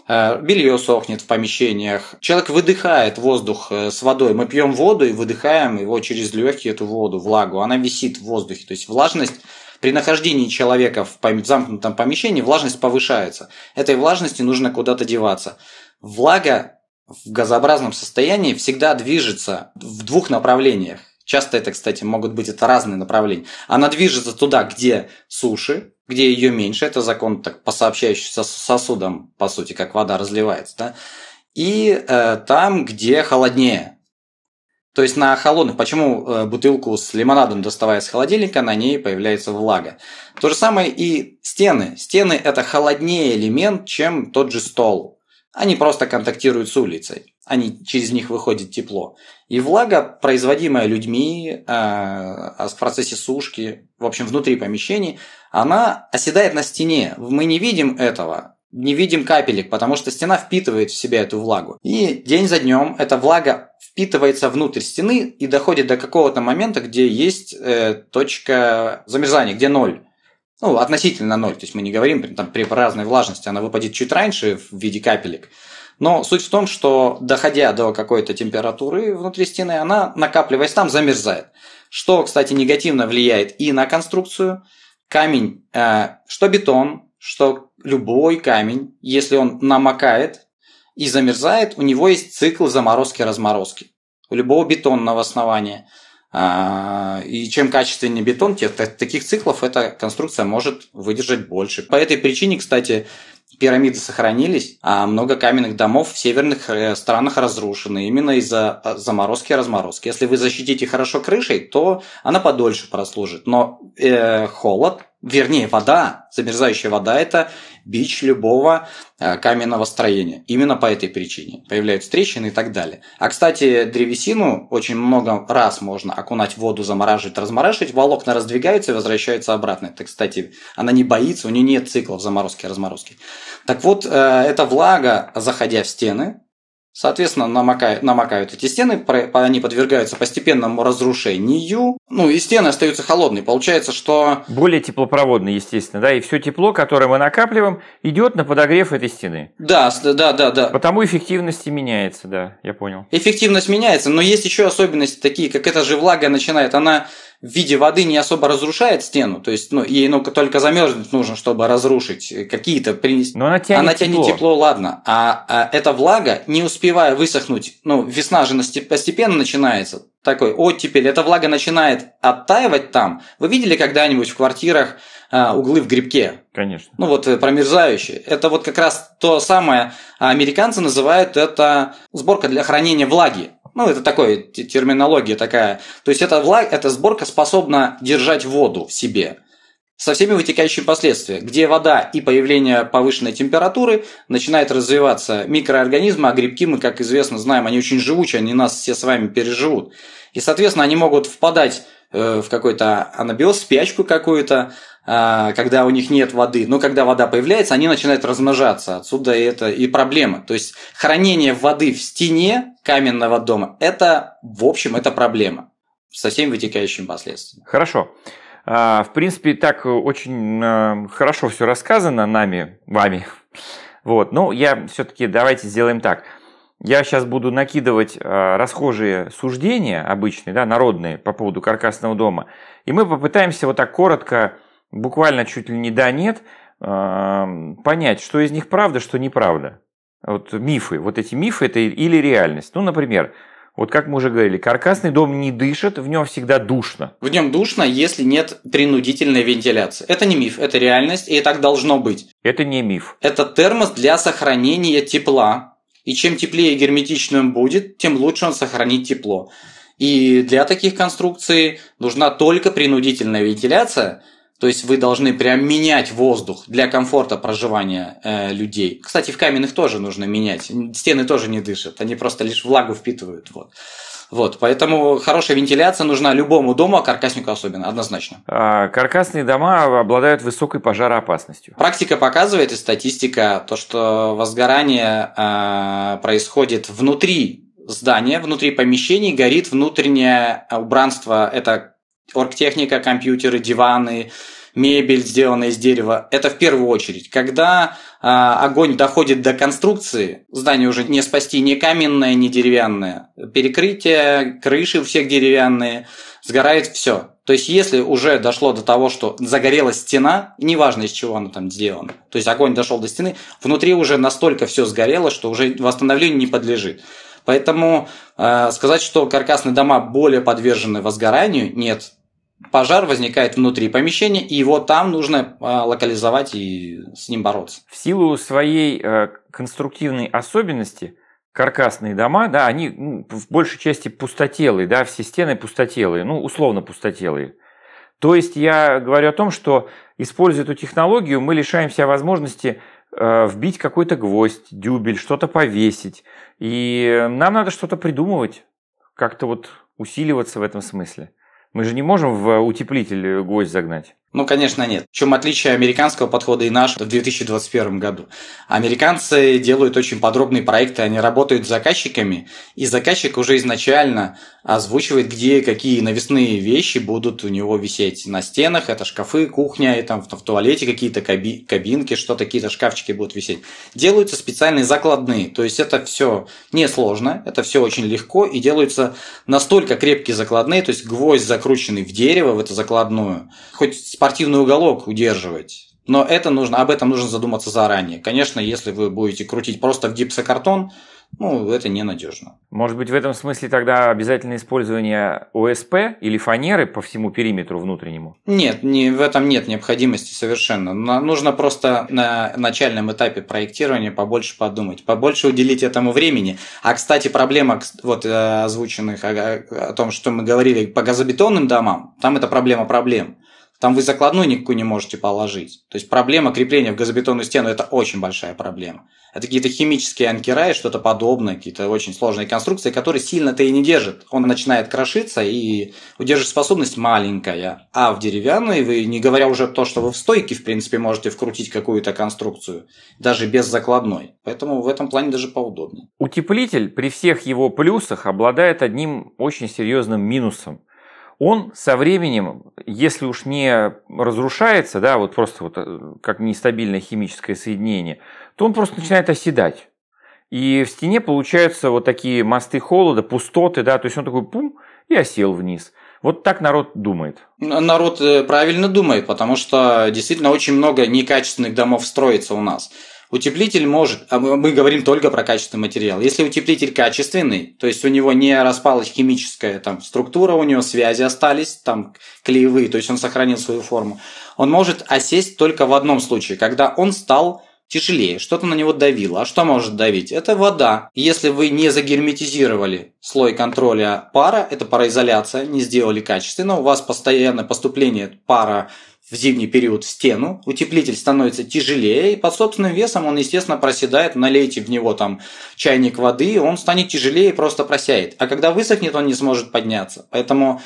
э, белье сохнет в помещениях, человек выдыхает воздух э, с водой. Мы пьем воду и выдыхаем его через легкие эту воду, влагу. Она висит в воздухе. То есть влажность при нахождении человека в замкнутом помещении влажность повышается. Этой влажности нужно куда-то деваться. Влага в газообразном состоянии всегда движется в двух направлениях. Часто это, кстати, могут быть это разные направления. Она движется туда, где суши, где ее меньше. Это закон так, по сообщающимся сосудам, по сути, как вода разливается. Да? И э, там, где холоднее. То есть на холодных, почему э, бутылку с лимонадом доставая из холодильника, на ней появляется влага. То же самое и стены. Стены это холоднее элемент, чем тот же стол. Они просто контактируют с улицей. Они, через них выходит тепло. И влага, производимая людьми э, в процессе сушки, в общем, внутри помещений, она оседает на стене. Мы не видим этого, не видим капелек, потому что стена впитывает в себя эту влагу. И день за днем эта влага впитывается внутрь стены и доходит до какого-то момента, где есть э, точка замерзания, где ноль. Ну, относительно ноль. То есть мы не говорим там, при разной влажности, она выпадет чуть раньше в виде капелек. Но суть в том, что доходя до какой-то температуры внутри стены, она, накапливаясь там, замерзает. Что, кстати, негативно влияет и на конструкцию. Камень, э, что бетон, что любой камень, если он намокает и замерзает, у него есть цикл заморозки-разморозки. У любого бетонного основания. А, и чем качественнее бетон, тем таких циклов эта конструкция может выдержать больше. По этой причине, кстати, пирамиды сохранились, а много каменных домов в северных э, странах разрушены именно из-за э, заморозки и разморозки. Если вы защитите хорошо крышей, то она подольше прослужит. Но э, холод вернее, вода, замерзающая вода – это бич любого э, каменного строения. Именно по этой причине появляются трещины и так далее. А, кстати, древесину очень много раз можно окунать в воду, замораживать, размораживать, волокна раздвигаются и возвращаются обратно. Это, кстати, она не боится, у нее нет циклов заморозки-разморозки. Так вот, э, эта влага, заходя в стены, Соответственно, намокают, намокают эти стены, они подвергаются постепенному разрушению. Ну и стены остаются холодные. Получается, что... Более теплопроводные, естественно, да, и все тепло, которое мы накапливаем, идет на подогрев этой стены. Да, да, да, да. Потому эффективность меняется, да, я понял. Эффективность меняется, но есть еще особенности такие, как эта же влага начинает, она в виде воды не особо разрушает стену, то есть ну, ей ну, только замерзнуть нужно, чтобы разрушить какие-то принести. Но она тянет, она тянет тепло. тепло, ладно. А, а эта влага, не успевая высохнуть, ну, весна же постепенно начинается, такой оттепель, эта влага начинает оттаивать там. Вы видели когда-нибудь в квартирах а, углы в грибке? Конечно. Ну вот э, промерзающие. Это вот как раз то самое, а американцы называют это сборка для хранения влаги. Ну, это такая терминология такая. То есть эта, влаг, эта сборка способна держать воду в себе со всеми вытекающими последствиями, где вода и появление повышенной температуры начинает развиваться микроорганизмы, а грибки мы, как известно, знаем, они очень живучие, они нас все с вами переживут. И, соответственно, они могут впадать в какой-то анабиоз, спячку какую-то, а, когда у них нет воды. Но когда вода появляется, они начинают размножаться. Отсюда это и проблема. То есть хранение воды в стене каменного дома – это, в общем, это проблема со всеми вытекающими последствиями. Хорошо. А, в принципе, так очень а, хорошо все рассказано нами, вами. Вот. Но я все-таки давайте сделаем так. Я сейчас буду накидывать расхожие суждения обычные, да, народные по поводу каркасного дома. И мы попытаемся вот так коротко буквально чуть ли не да-нет, понять, что из них правда, что неправда. вот мифы. Вот эти мифы это или реальность. Ну, например, вот как мы уже говорили, каркасный дом не дышит, в нем всегда душно. В нем душно, если нет принудительной вентиляции. Это не миф, это реальность, и так должно быть. Это не миф. Это термос для сохранения тепла. И чем теплее и он будет, тем лучше он сохранит тепло. И для таких конструкций нужна только принудительная вентиляция – то есть вы должны прям менять воздух для комфорта проживания э, людей. Кстати, в каменных тоже нужно менять. Стены тоже не дышат, они просто лишь влагу впитывают. Вот. Вот, поэтому хорошая вентиляция нужна любому дому, а каркаснику особенно, однозначно. А каркасные дома обладают высокой пожароопасностью. Практика показывает и статистика то, что возгорание э, происходит внутри здания, внутри помещений, горит внутреннее убранство. Это оргтехника, компьютеры, диваны, мебель, сделанная из дерева. Это в первую очередь. Когда э, огонь доходит до конструкции, здание уже не спасти ни каменное, ни деревянное. Перекрытие, крыши у всех деревянные, сгорает все. То есть, если уже дошло до того, что загорелась стена, неважно из чего она там сделана, то есть огонь дошел до стены, внутри уже настолько все сгорело, что уже восстановлению не подлежит. Поэтому э, сказать, что каркасные дома более подвержены возгоранию, нет. Пожар возникает внутри помещения, и его там нужно э, локализовать и с ним бороться. В силу своей э, конструктивной особенности каркасные дома, да, они ну, в большей части пустотелые, да, все стены пустотелые, ну, условно пустотелые. То есть я говорю о том, что используя эту технологию, мы лишаемся возможности Э, вбить какой-то гвоздь, дюбель, что-то повесить. И нам надо что-то придумывать, как-то вот усиливаться в этом смысле. Мы же не можем в утеплитель гвоздь загнать. Ну, конечно, нет. В чем отличие американского подхода и нашего в 2021 году? Американцы делают очень подробные проекты, они работают с заказчиками, и заказчик уже изначально озвучивает, где какие навесные вещи будут у него висеть на стенах. Это шкафы, кухня, и там в, туалете какие-то каби, кабинки, что-то, какие-то шкафчики будут висеть. Делаются специальные закладные. То есть это все несложно, это все очень легко, и делаются настолько крепкие закладные, то есть гвоздь закрученный в дерево, в эту закладную. Хоть спортивный уголок удерживать. Но это нужно, об этом нужно задуматься заранее. Конечно, если вы будете крутить просто в гипсокартон, ну, это ненадежно. Может быть, в этом смысле тогда обязательно использование ОСП или фанеры по всему периметру внутреннему? Нет, не, в этом нет необходимости совершенно. Нужно просто на начальном этапе проектирования побольше подумать, побольше уделить этому времени. А, кстати, проблема вот э, озвученных о, о том, что мы говорили по газобетонным домам, там это проблема проблем. Там вы закладную никакую не можете положить. То есть проблема крепления в газобетонную стену – это очень большая проблема. Это какие-то химические анкера и что-то подобное, какие-то очень сложные конструкции, которые сильно-то и не держат. Он начинает крошиться, и удержоспособность маленькая. А в деревянной вы, не говоря уже то, что вы в стойке, в принципе, можете вкрутить какую-то конструкцию, даже без закладной. Поэтому в этом плане даже поудобнее. Утеплитель при всех его плюсах обладает одним очень серьезным минусом – он со временем, если уж не разрушается, да, вот просто вот э, как нестабильное химическое соединение, то он просто начинает оседать. И в стене получаются вот такие мосты холода, пустоты, да, то есть он такой пум и осел вниз. Вот так народ думает. Народ э, правильно думает, потому что действительно очень много некачественных домов строится у нас. Утеплитель может, а мы говорим только про качественный материал. Если утеплитель качественный, то есть у него не распалась химическая там, структура, у него связи остались, там клеевые, то есть он сохранил свою форму, он может осесть только в одном случае, когда он стал тяжелее, что-то на него давило. А что может давить? Это вода. Если вы не загерметизировали слой контроля пара, это пароизоляция, не сделали качественно, у вас постоянное поступление пара в зимний период в стену, утеплитель становится тяжелее, и под собственным весом он, естественно, проседает, налейте в него там чайник воды, он станет тяжелее и просто просяет. А когда высохнет, он не сможет подняться. Поэтому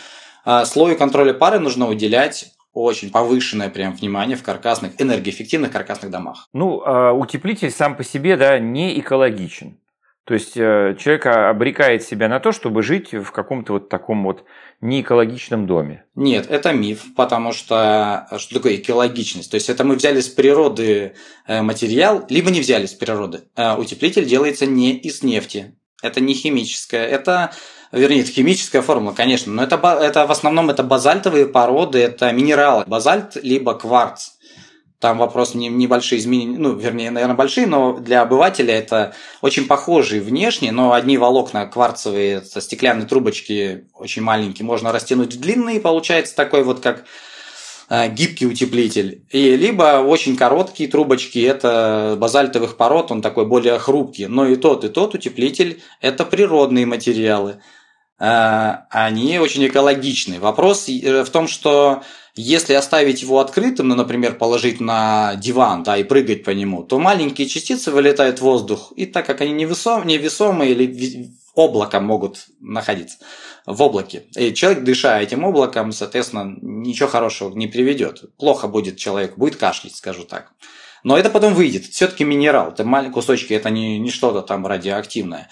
э, слою контроля пары нужно уделять очень повышенное прям внимание в каркасных, энергоэффективных каркасных домах. Ну, э, утеплитель сам по себе, да, не экологичен. То есть э, человек обрекает себя на то, чтобы жить в каком-то вот таком вот неэкологичном доме. Нет, это миф, потому что что такое экологичность? То есть это мы взяли с природы э, материал, либо не взяли с природы. Э, утеплитель делается не из нефти. Это не химическое, это вернее, это химическая формула, конечно, но это, это в основном это базальтовые породы, это минералы, базальт либо кварц. Там вопрос не, небольшие изменения, ну, вернее, наверное, большие, но для обывателя это очень похожие внешне, но одни волокна кварцевые со стеклянной трубочки очень маленькие можно растянуть в длинные, получается такой вот как э, гибкий утеплитель. И либо очень короткие трубочки, это базальтовых пород, он такой более хрупкий. Но и тот, и тот утеплитель – это природные материалы. Э, они очень экологичны. Вопрос э, в том, что если оставить его открытым, ну, например, положить на диван, да, и прыгать по нему, то маленькие частицы вылетают в воздух, и так как они невесом, невесомые или облаком могут находиться в облаке. И человек, дыша этим облаком, соответственно, ничего хорошего не приведет. Плохо будет человек, будет кашлять, скажу так. Но это потом выйдет. Все-таки минерал. Это маленькие кусочки, это не, не что-то там радиоактивное.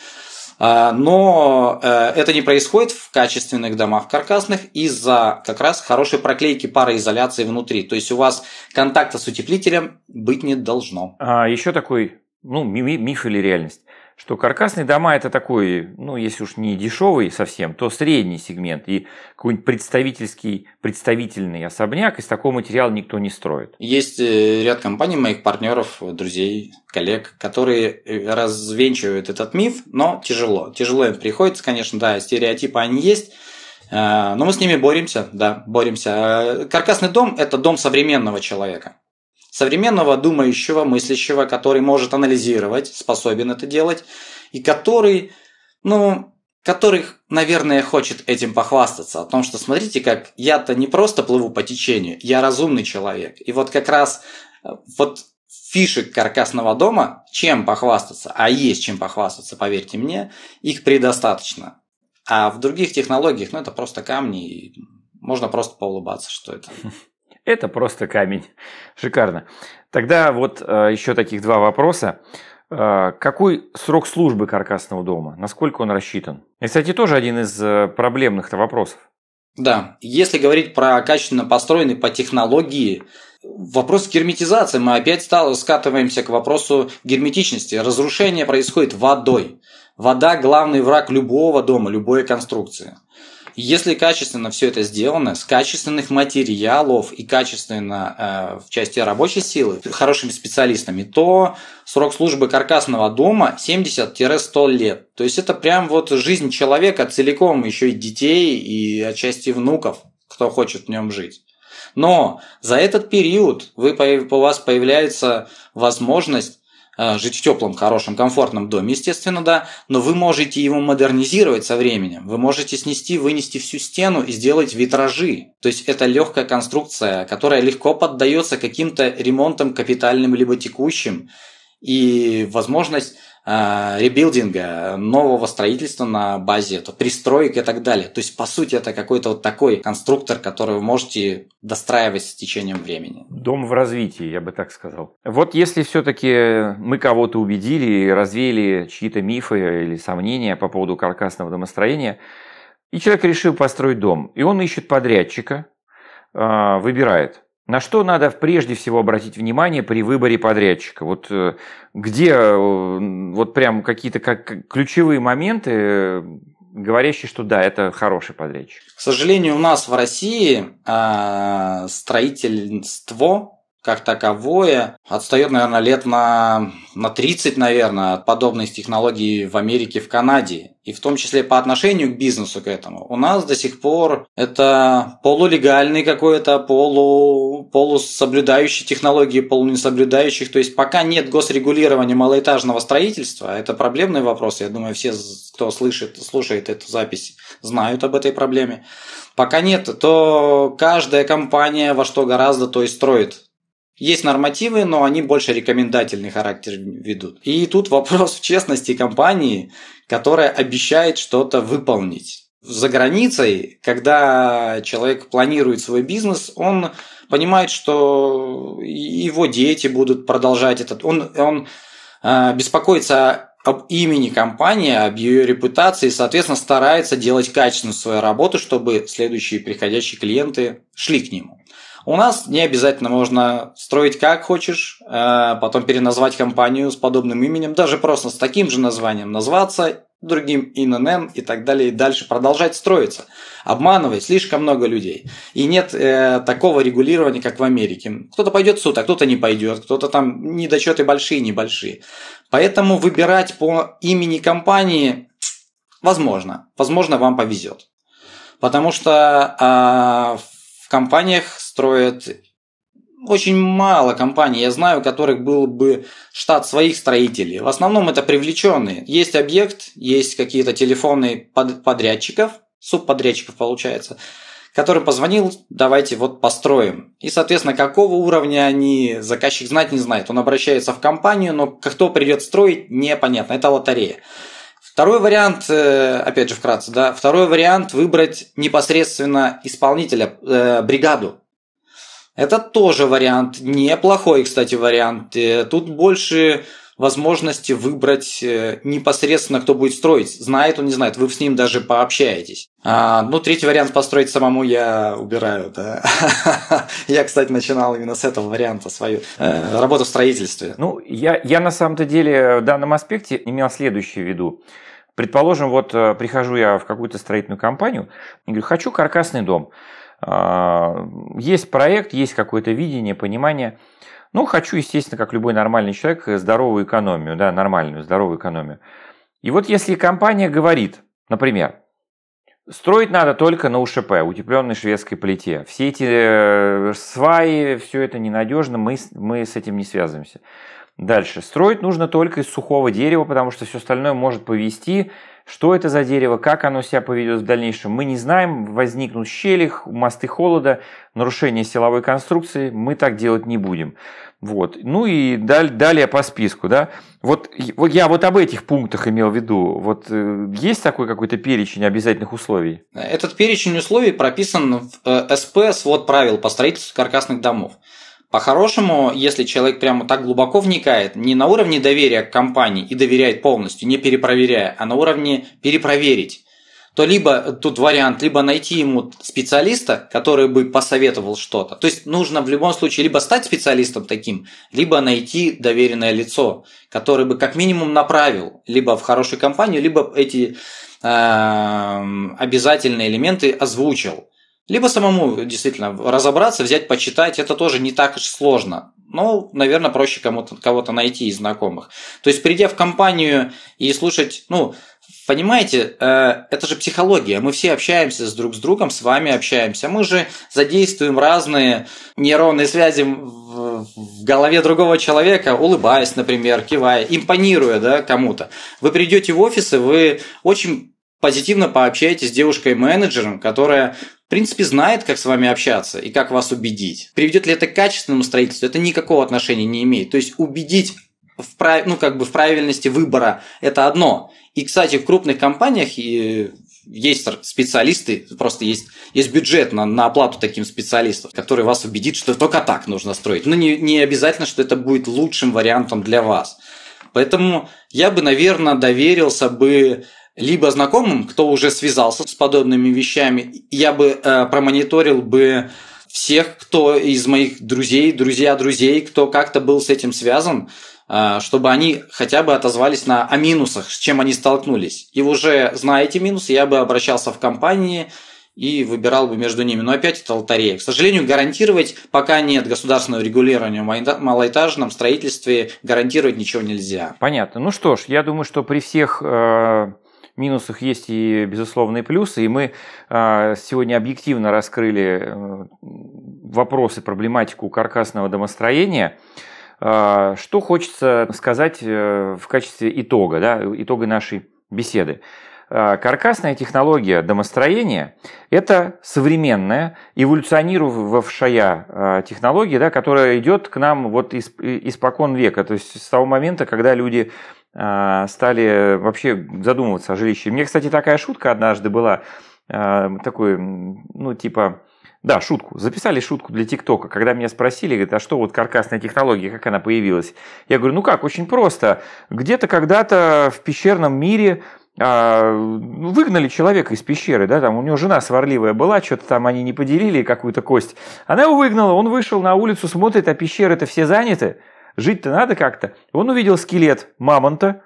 А, но э, это не происходит в качественных домах каркасных из-за как раз хорошей проклейки пароизоляции внутри. То есть у вас контакта с утеплителем быть не должно. А еще такой ну, миф или реальность что каркасные дома это такой, ну, если уж не дешевый совсем, то средний сегмент. И какой-нибудь представительский, представительный особняк из такого материала никто не строит. Есть э, ряд компаний, моих партнеров, друзей, коллег, которые э, развенчивают этот миф, но тяжело. Тяжело им приходится, конечно, да, стереотипы они есть, э, но мы с ними боремся, да, боремся. Каркасный дом – это дом современного человека современного думающего, мыслящего, который может анализировать, способен это делать, и который, ну, которых, наверное, хочет этим похвастаться, о том, что смотрите, как я-то не просто плыву по течению, я разумный человек. И вот как раз э, вот фишек каркасного дома, чем похвастаться, а есть чем похвастаться, поверьте мне, их предостаточно. А в других технологиях, ну, это просто камни, и можно просто поулыбаться, что это. Это просто камень. Шикарно. Тогда вот э, еще таких два вопроса. Э, какой срок службы каркасного дома? Насколько он рассчитан? И, кстати, тоже один из э, проблемных вопросов. Да, если говорить про качественно построенный по технологии, вопрос герметизации, мы опять скатываемся к вопросу герметичности. Разрушение происходит водой. Вода – главный враг любого дома, любой конструкции. Если качественно все это сделано, с качественных материалов и качественно э, в части рабочей силы, хорошими специалистами, то срок службы каркасного дома 70-100 лет. То есть это прям вот жизнь человека целиком, еще и детей, и отчасти внуков, кто хочет в нем жить. Но за этот период вы, у вас появляется возможность жить в теплом, хорошем, комфортном доме, естественно, да, но вы можете его модернизировать со временем. Вы можете снести, вынести всю стену и сделать витражи. То есть это легкая конструкция, которая легко поддается каким-то ремонтам капитальным либо текущим. И возможность э, ребилдинга, нового строительства на базе, то пристроек и так далее. То есть, по сути, это какой-то вот такой конструктор, который вы можете достраивать с течением времени. Дом в развитии, я бы так сказал. Вот если все-таки мы кого-то убедили развеяли чьи-то мифы или сомнения по поводу каркасного домостроения, и человек решил построить дом, и он ищет подрядчика, э, выбирает – на что надо прежде всего обратить внимание при выборе подрядчика? Вот э, где э, вот прям какие-то как ключевые моменты, э, говорящие, что да, это хороший подрядчик? К сожалению, у нас в России э, строительство как таковое отстает, наверное, лет на, на 30, наверное, от подобных технологий в Америке, в Канаде. И в том числе по отношению к бизнесу к этому. У нас до сих пор это полулегальный какой-то, полу, полусоблюдающий технологии, полунесоблюдающих. То есть пока нет госрегулирования малоэтажного строительства, это проблемный вопрос. Я думаю, все, кто слышит, слушает эту запись, знают об этой проблеме. Пока нет, то каждая компания во что гораздо, то и строит есть нормативы, но они больше рекомендательный характер ведут. И тут вопрос в честности компании, которая обещает что-то выполнить. За границей, когда человек планирует свой бизнес, он понимает, что его дети будут продолжать этот. Он, он э, беспокоится об имени компании, об ее репутации, соответственно, старается делать качественную свою работу, чтобы следующие приходящие клиенты шли к нему. У нас не обязательно можно строить как хочешь, э, потом переназвать компанию с подобным именем, даже просто с таким же названием назваться другим ИНН и так далее, и дальше продолжать строиться, обманывать слишком много людей. И нет э, такого регулирования, как в Америке. Кто-то пойдет в суд, а кто-то не пойдет, кто-то там недочеты большие, небольшие. Поэтому выбирать по имени компании возможно. Возможно, вам повезет. Потому что э, компаниях строят очень мало компаний, я знаю, у которых был бы штат своих строителей. В основном это привлеченные. Есть объект, есть какие-то телефоны под, подрядчиков, субподрядчиков получается, который позвонил, давайте вот построим. И, соответственно, какого уровня они, заказчик знать не знает. Он обращается в компанию, но кто придет строить, непонятно. Это лотерея. Второй вариант, э, опять же вкратце, да, второй вариант выбрать непосредственно исполнителя, э, бригаду. Это тоже вариант, неплохой, кстати, вариант. Э, тут больше возможности выбрать э, непосредственно, кто будет строить. Знает он, не знает, вы с ним даже пообщаетесь. А, ну, третий вариант построить самому я убираю. Да. я, кстати, начинал именно с этого варианта свою э, работу в строительстве. Ну, я, я на самом-то деле в данном аспекте имел следующее в виду. Предположим, вот э, прихожу я в какую-то строительную компанию и говорю, хочу каркасный дом. А, есть проект, есть какое-то видение, понимание. Ну, хочу, естественно, как любой нормальный человек, здоровую экономию, да, нормальную, здоровую экономию. И вот если компания говорит, например, строить надо только на УШП, утепленной шведской плите. Все эти э, сваи, все это ненадежно, мы, мы с этим не связываемся. Дальше. Строить нужно только из сухого дерева, потому что все остальное может повести. Что это за дерево, как оно себя поведет в дальнейшем, мы не знаем. Возникнут щели, мосты холода, нарушение силовой конструкции. Мы так делать не будем. Вот. Ну и далее по списку. Да? Вот, вот я вот об этих пунктах имел в виду. Вот э, есть такой какой-то перечень обязательных условий? Этот перечень условий прописан в э, СП «Свод правил по строительству каркасных домов». По-хорошему, если человек прямо так глубоко вникает, не на уровне доверия к компании и доверяет полностью, не перепроверяя, а на уровне перепроверить, то либо тут вариант, либо найти ему специалиста, который бы посоветовал что-то. То есть нужно в любом случае либо стать специалистом таким, либо найти доверенное лицо, которое бы как минимум направил либо в хорошую компанию, либо эти э, обязательные элементы озвучил. Либо самому действительно разобраться, взять, почитать, это тоже не так уж сложно. Но, наверное, проще кому-то, кого-то найти из знакомых. То есть, придя в компанию и слушать, ну, Понимаете, э, это же психология. Мы все общаемся с друг с другом, с вами общаемся. Мы же задействуем разные нейронные связи в голове другого человека, улыбаясь, например, кивая, импонируя да, кому-то. Вы придете в офис, и вы очень позитивно пообщаетесь с девушкой-менеджером, которая в принципе, знает, как с вами общаться и как вас убедить. Приведет ли это к качественному строительству, это никакого отношения не имеет. То есть убедить в, прав... ну, как бы в правильности выбора – это одно. И, кстати, в крупных компаниях есть специалисты, просто есть, есть бюджет на, на оплату таким специалистам, который вас убедит, что только так нужно строить. Но не, не обязательно, что это будет лучшим вариантом для вас. Поэтому я бы, наверное, доверился бы либо знакомым, кто уже связался с подобными вещами, я бы э, промониторил бы всех, кто из моих друзей, друзья друзей, кто как-то был с этим связан, э, чтобы они хотя бы отозвались на о минусах, с чем они столкнулись. И уже зная эти минусы, я бы обращался в компании и выбирал бы между ними. Но опять это лотерея. К сожалению, гарантировать, пока нет государственного регулирования в малоэтажном строительстве, гарантировать ничего нельзя. Понятно. Ну что ж, я думаю, что при всех э, минусах есть и безусловные плюсы, и мы а, сегодня объективно раскрыли э, вопросы, проблематику каркасного домостроения. А, что хочется сказать э, в качестве итога, да, итога нашей беседы. А, каркасная технология домостроения – это современная, эволюционировавшая технология, да, которая идет к нам вот из, испокон века, то есть с того момента, когда люди стали вообще задумываться о жилище. Мне, кстати, такая шутка однажды была, а, такой, ну, типа, да, шутку. Записали шутку для ТикТока, когда меня спросили, говорят, а что вот каркасная технология, как она появилась? Я говорю, ну как, очень просто. Где-то когда-то в пещерном мире а, выгнали человека из пещеры, да, там у него жена сварливая была, что-то там они не поделили какую-то кость. Она его выгнала, он вышел на улицу, смотрит, а пещеры-то все заняты. Жить-то надо как-то. Он увидел скелет мамонта,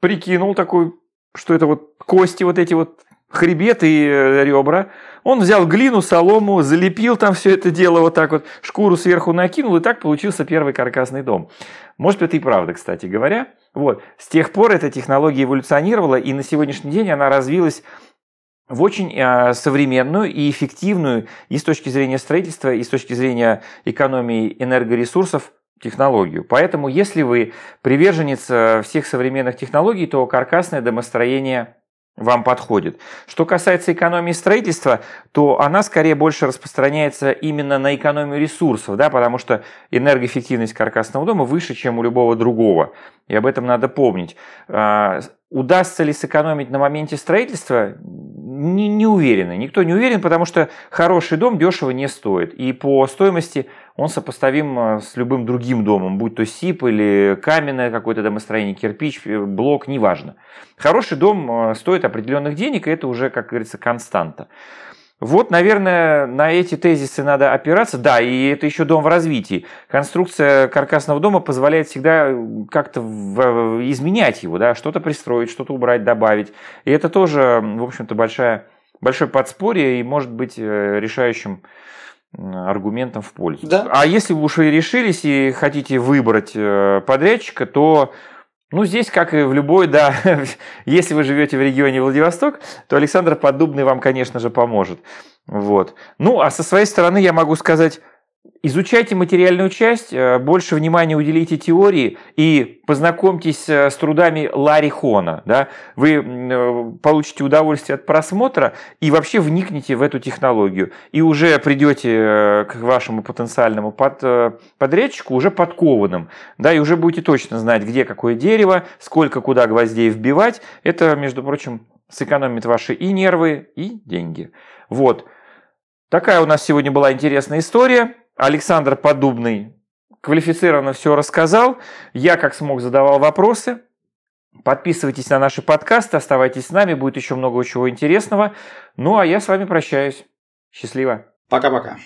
прикинул такой, что это вот кости, вот эти вот хребет и э, ребра. Он взял глину, солому, залепил там все это дело вот так вот, шкуру сверху накинул, и так получился первый каркасный дом. Может, это и правда, кстати говоря. Вот. С тех пор эта технология эволюционировала, и на сегодняшний день она развилась в очень э, современную и эффективную и с точки зрения строительства, и с точки зрения экономии энергоресурсов технологию. Поэтому, если вы приверженец э, всех современных технологий, то каркасное домостроение вам подходит. Что касается экономии строительства, то она скорее больше распространяется именно на экономию ресурсов, да, потому что энергоэффективность каркасного дома выше, чем у любого другого. И об этом надо помнить. Удастся ли сэкономить на моменте строительства? Не, не уверены. Никто не уверен, потому что хороший дом дешево не стоит. И по стоимости он сопоставим а, с любым другим домом, будь то СИП или каменное какое-то домостроение, кирпич, э, блок, неважно. Хороший дом а, стоит определенных денег, и это уже, как говорится, константа. Вот, наверное, на эти тезисы надо опираться. Да, и это еще дом в развитии. Конструкция каркасного дома позволяет всегда как-то изменять его, да, что-то пристроить, что-то убрать, добавить. И это тоже, в общем-то, большая, большое подспорье и может быть э, решающим аргументом в пользу. Да. А если вы уж и решились и хотите выбрать э, подрядчика, то ну, здесь, как и в любой, да, если вы живете в регионе Владивосток, то Александр Поддубный вам, конечно же, поможет. Вот. Ну, а со своей стороны я могу сказать, Изучайте материальную часть, э, больше внимания уделите теории и познакомьтесь э, с трудами Ларри Хона. Да? Вы э, получите удовольствие от просмотра и вообще вникнете в эту технологию. И уже придете к вашему потенциальному под, подрядчику уже подкованным. Да? И уже будете точно знать, где какое дерево, сколько куда гвоздей вбивать. Это, между прочим, сэкономит ваши и нервы, и деньги. Вот. Такая у нас сегодня была интересная история. Александр Подубный квалифицированно все рассказал. Я, как смог, задавал вопросы. Подписывайтесь на наши подкасты, оставайтесь с нами, будет еще много чего интересного. Ну, а я с вами прощаюсь. Счастливо. Пока-пока.